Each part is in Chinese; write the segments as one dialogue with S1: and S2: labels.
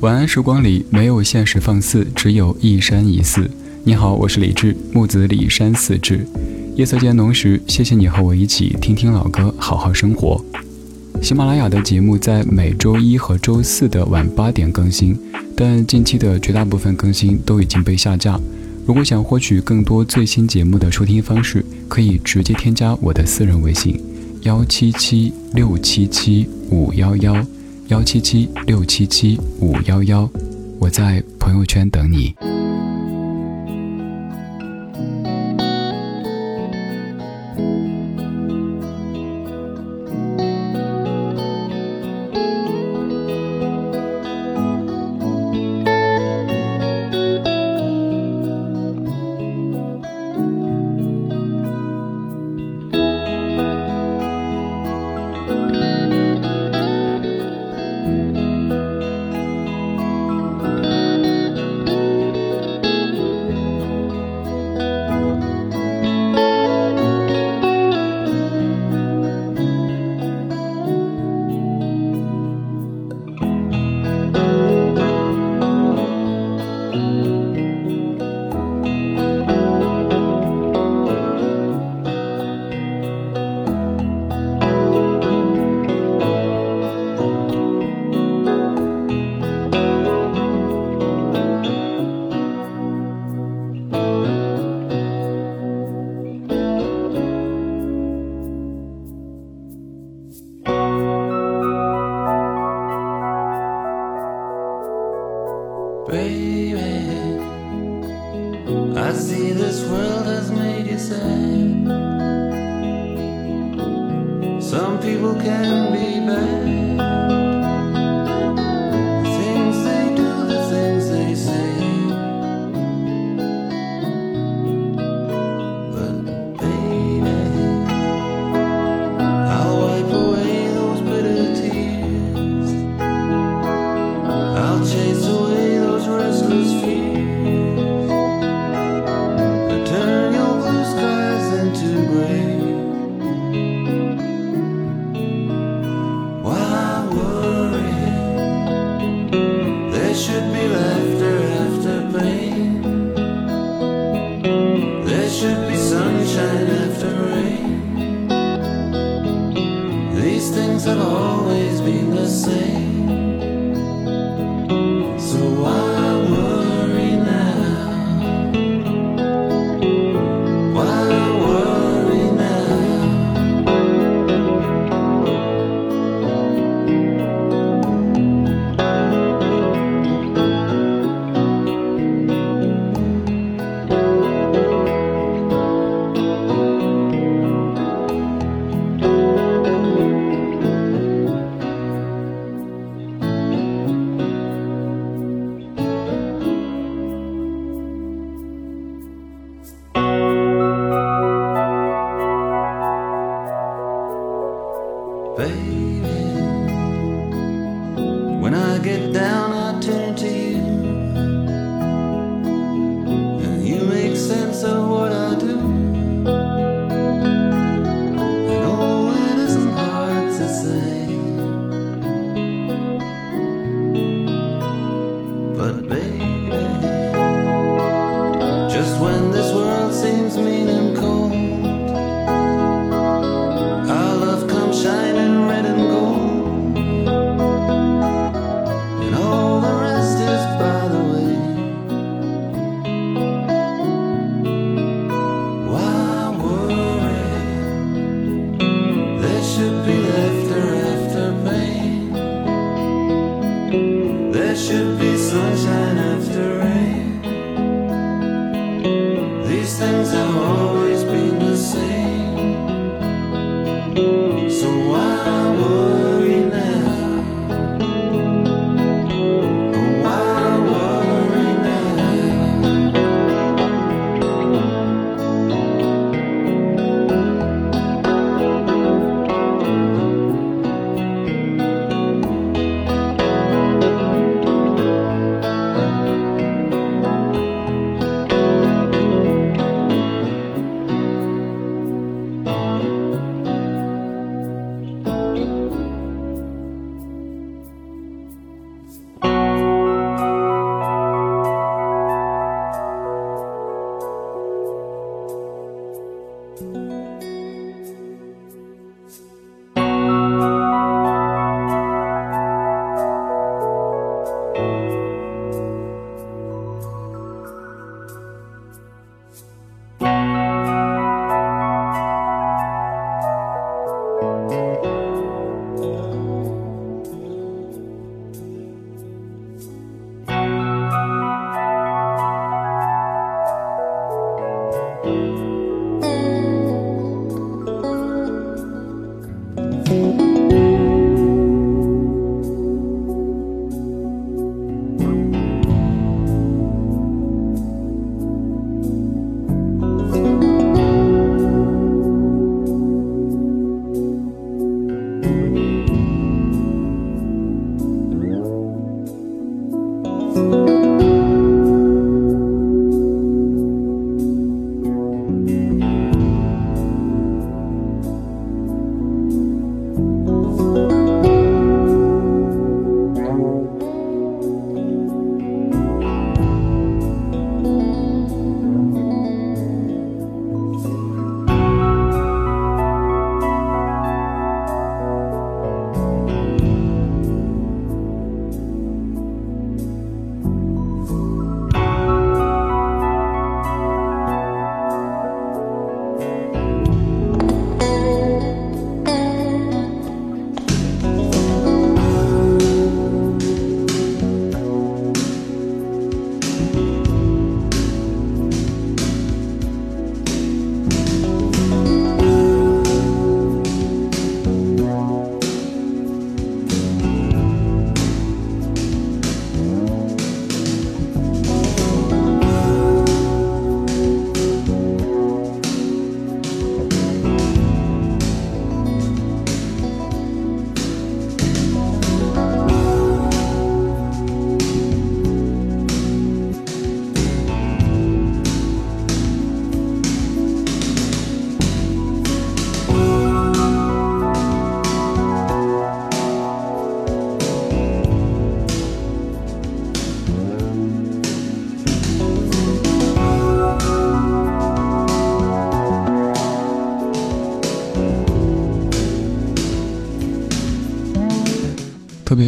S1: 晚安时光里没有现实放肆，只有一山一寺。你好，我是李志，木子李山寺志。夜色渐浓时，谢谢你和我一起听听老歌，好好生活。喜马拉雅的节目在每周一和周四的晚八点更新，但近期的绝大部分更新都已经被下架。如果想获取更多最新节目的收听方式，可以直接添加我的私人微信：幺七七六七七五幺幺。幺七七六七七五幺幺，我在朋友圈等你。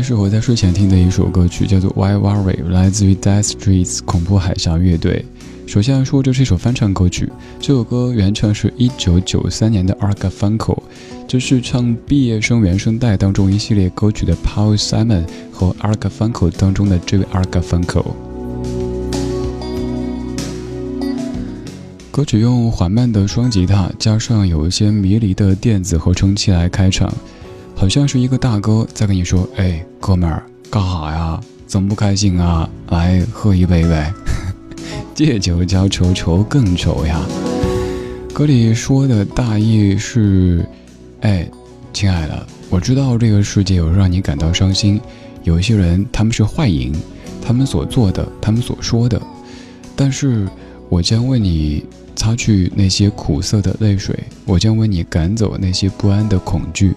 S2: 别适合在睡前听的一首歌曲，叫做《Why Worry》，来自于 Death Streets 恐怖海峡乐队。首先来说，这是一首翻唱歌曲，这首歌原唱是一九九三年的 Arga Funko，这是唱毕业生原声带当中一系列歌曲的 Paul Simon 和 Arga Funko 当中的这位 Arga Funko。歌曲用缓慢的双吉他，加上有一些迷离的电子合成器来开场。好像是一个大哥在跟你说：“哎，哥们儿，干哈呀？怎么不开心啊？来喝一杯呗！借酒浇愁，愁更愁呀。”歌里说的大意是：“哎，亲爱的，我知道这个世界有让你感到伤心，有一些人他们是坏人，他们所做的，他们所说的，但是我将为你擦去那些苦涩的泪水，我将为你赶走那些不安的恐惧。”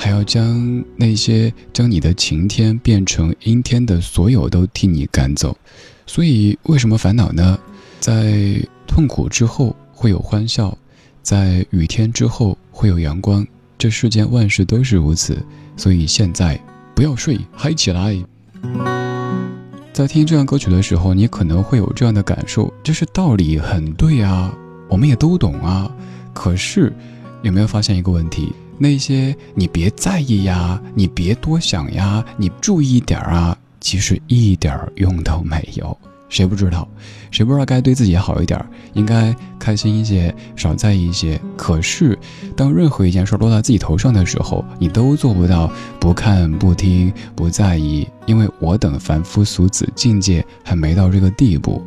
S2: 还要将那些将你的晴天变成阴天的所有都替你赶走，所以为什么烦恼呢？在痛苦之后会有欢笑，在雨天之后会有阳光，这世间万事都是如此。所以现在不要睡，嗨起来！在听这样歌曲的时候，你可能会有这样的感受，就是道理很对啊，我们也都懂啊。可是有没有发现一个问题？那些你别在意呀，你别多想呀，你注意点儿啊，其实一点儿用都没有。谁不知道？谁不知道该对自己好一点，应该开心一些，少在意一些。可是，当任何一件事落在自己头上的时候，你都做不到不看、不听、不在意，因为我等凡夫俗子境界还没到这个地步。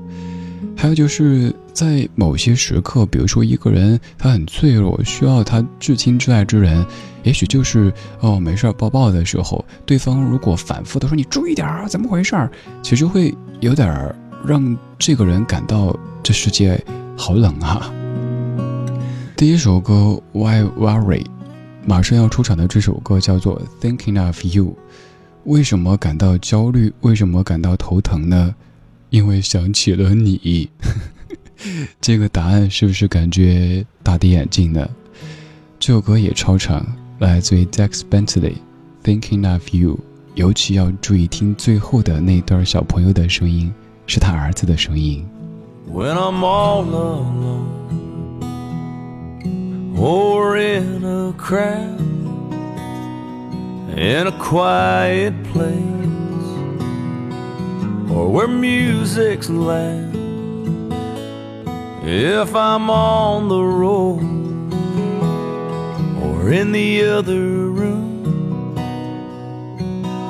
S2: 还有就是在某些时刻，比如说一个人他很脆弱，需要他至亲至爱之人，也许就是哦没事抱抱的时候，对方如果反复的说你注意点儿，怎么回事儿，其实会有点让这个人感到这世界好冷啊。第一首歌 Why Worry，马上要出场的这首歌叫做 Thinking of You，为什么感到焦虑？为什么感到头疼呢？因为想起了你，这个答案是不是感觉大跌眼镜呢？这首歌也超长，来自于 Dex Bentley，《Thinking of You》，尤其要注意听最后的那段小朋友的声音，是他儿子的声音。or where music's loud. If I'm on the road or in the other room,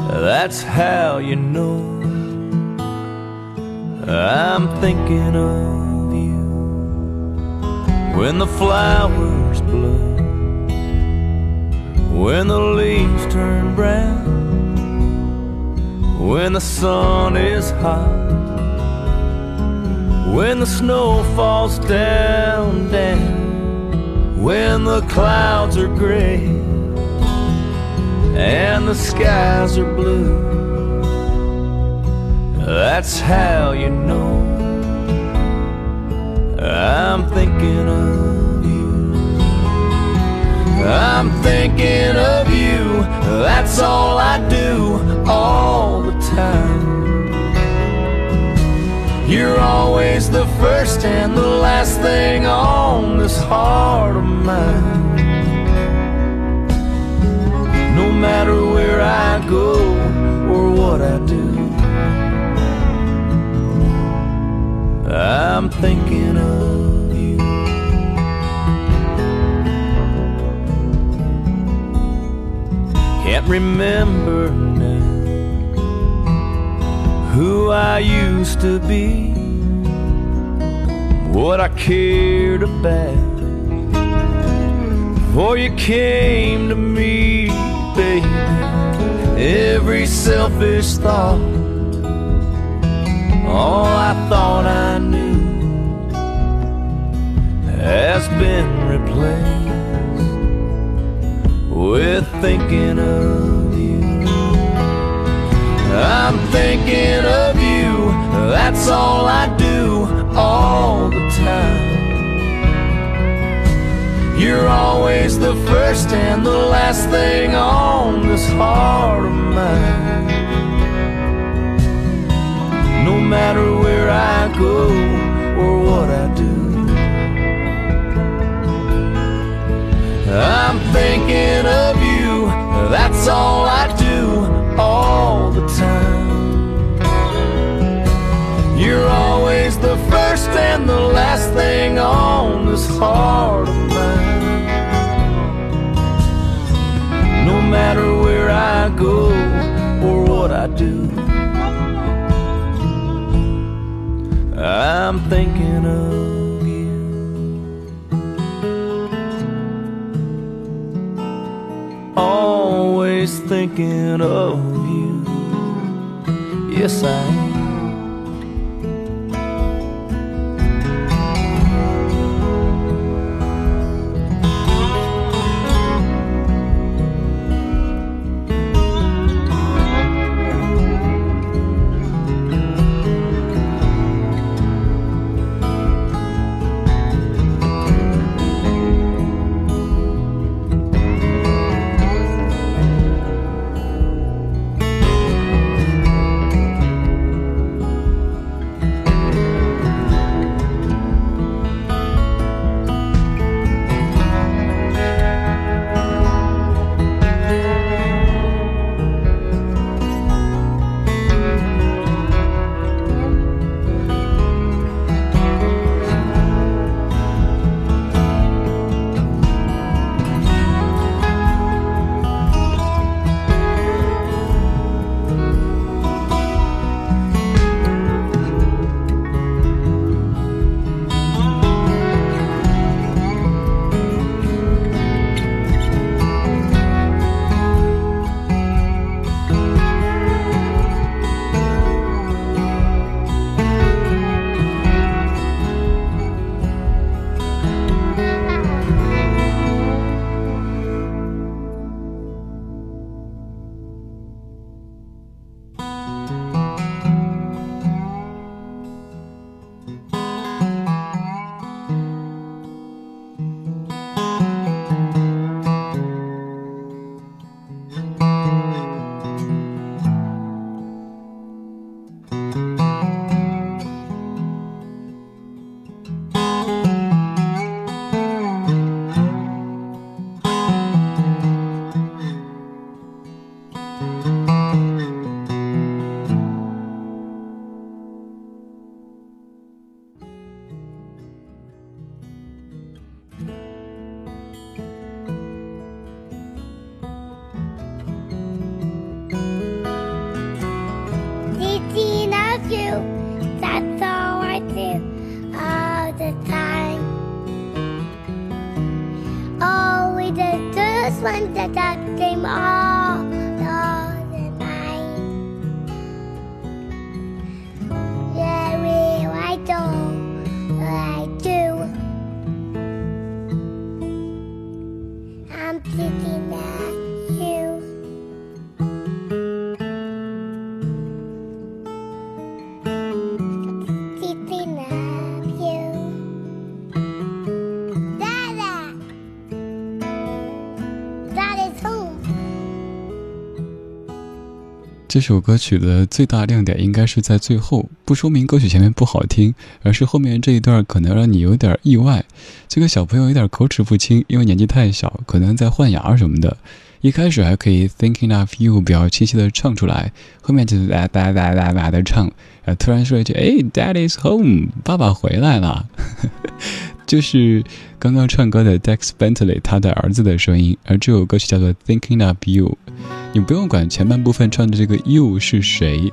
S2: that's how you know I'm thinking of you. When the flowers bloom, when the leaves turn brown when the sun is hot, when the snow falls down, down, when the clouds are gray and the skies are blue. That's how you know I'm thinking of you. I'm thinking of you, that's all I do all the time. You're always the first and the last thing on this heart of mine. No matter where I go or what I do, I'm thinking of you. Can't remember I used to be, what I cared about. Before you came to me, baby, every selfish thought, all I thought I knew, has been replaced with thinking of. I'm that's all I do all the time.
S3: You're always the first and the last thing on this heart of mine. No matter where I go or what I do, I'm thinking of you. That's all I do first and the last thing on this heart of mine. No matter where I go or what I do, I'm thinking of you. Always thinking of you. Yes, I am.
S2: 这首歌曲的最大亮点应该是在最后，不说明歌曲前面不好听，而是后面这一段可能让你有点意外。这个小朋友有点口齿不清，因为年纪太小，可能在换牙什么的。一开始还可以 thinking of you 比较清晰的唱出来，后面就是哒哒哒哒哒的唱，呃，突然说一句，哎，Dad is home，爸爸回来了，就是刚刚唱歌的 Dex Bentley 他的儿子的声音，而这首歌曲叫做 Thinking of You。你不用管前半部分唱的这个 you 是谁，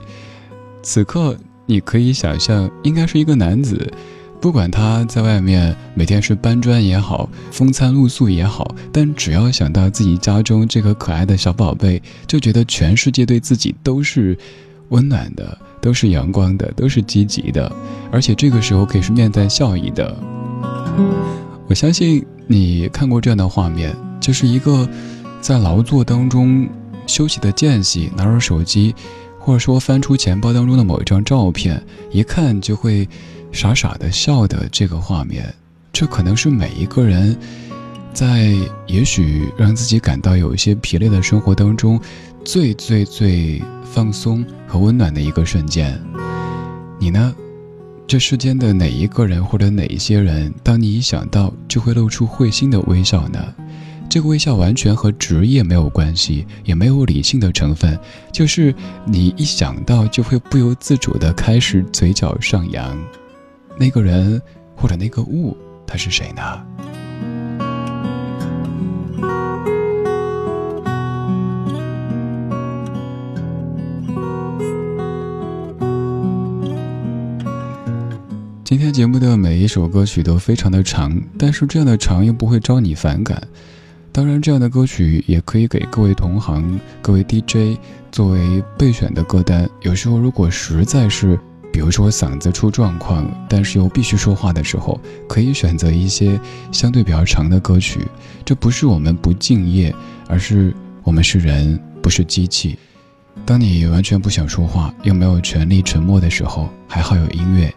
S2: 此刻你可以想象，应该是一个男子，不管他在外面每天是搬砖也好，风餐露宿也好，但只要想到自己家中这个可爱的小宝贝，就觉得全世界对自己都是温暖的，都是阳光的，都是积极的，而且这个时候可以是面带笑意的。我相信你看过这样的画面，就是一个在劳作当中休息的间隙，拿着手机，或者说翻出钱包当中的某一张照片，一看就会傻傻的笑的这个画面。这可能是每一个人
S4: 在也许让自己感到有一些疲累的生活当中，最最最放松和温暖的一个瞬间。你呢？这世间的哪一个人或者哪一些人，当你一想到就会露出会心的微笑呢？这个微笑完全和职业没有关系，也没有理性的成分，就是你一想到就会不由自主的开始嘴角上扬。那个人或者那个物，他是谁呢？今天节目的每一首歌曲都非常的长，但是这样的长又不会招你反感。当然，这样的歌曲也可以给各位同行、各位 DJ 作为备选的歌单。有时候如果实在是，比如说嗓子出状况，但是又必须说话的时候，可以选择一些相对比较长的歌曲。这不是我们不敬业，而是我们是人，不是机器。当你完全不想说话，又没有权利沉默的时候，还好有音乐。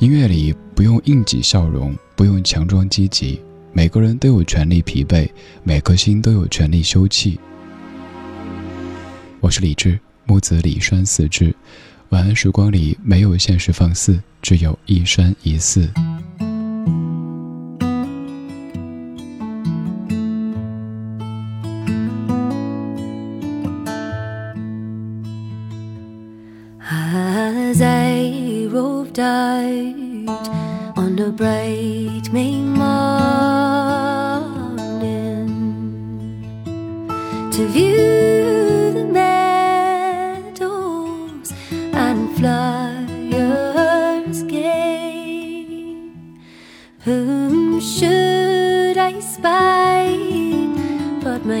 S4: 音乐里不用硬挤笑容，不用强装积极，每个人都有权利疲惫，每颗心都有权利休憩。我是李志，木子李栓四志。晚安时光里没有现实放肆，只有一生一世。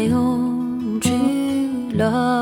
S4: 又去了。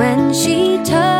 S4: when she touched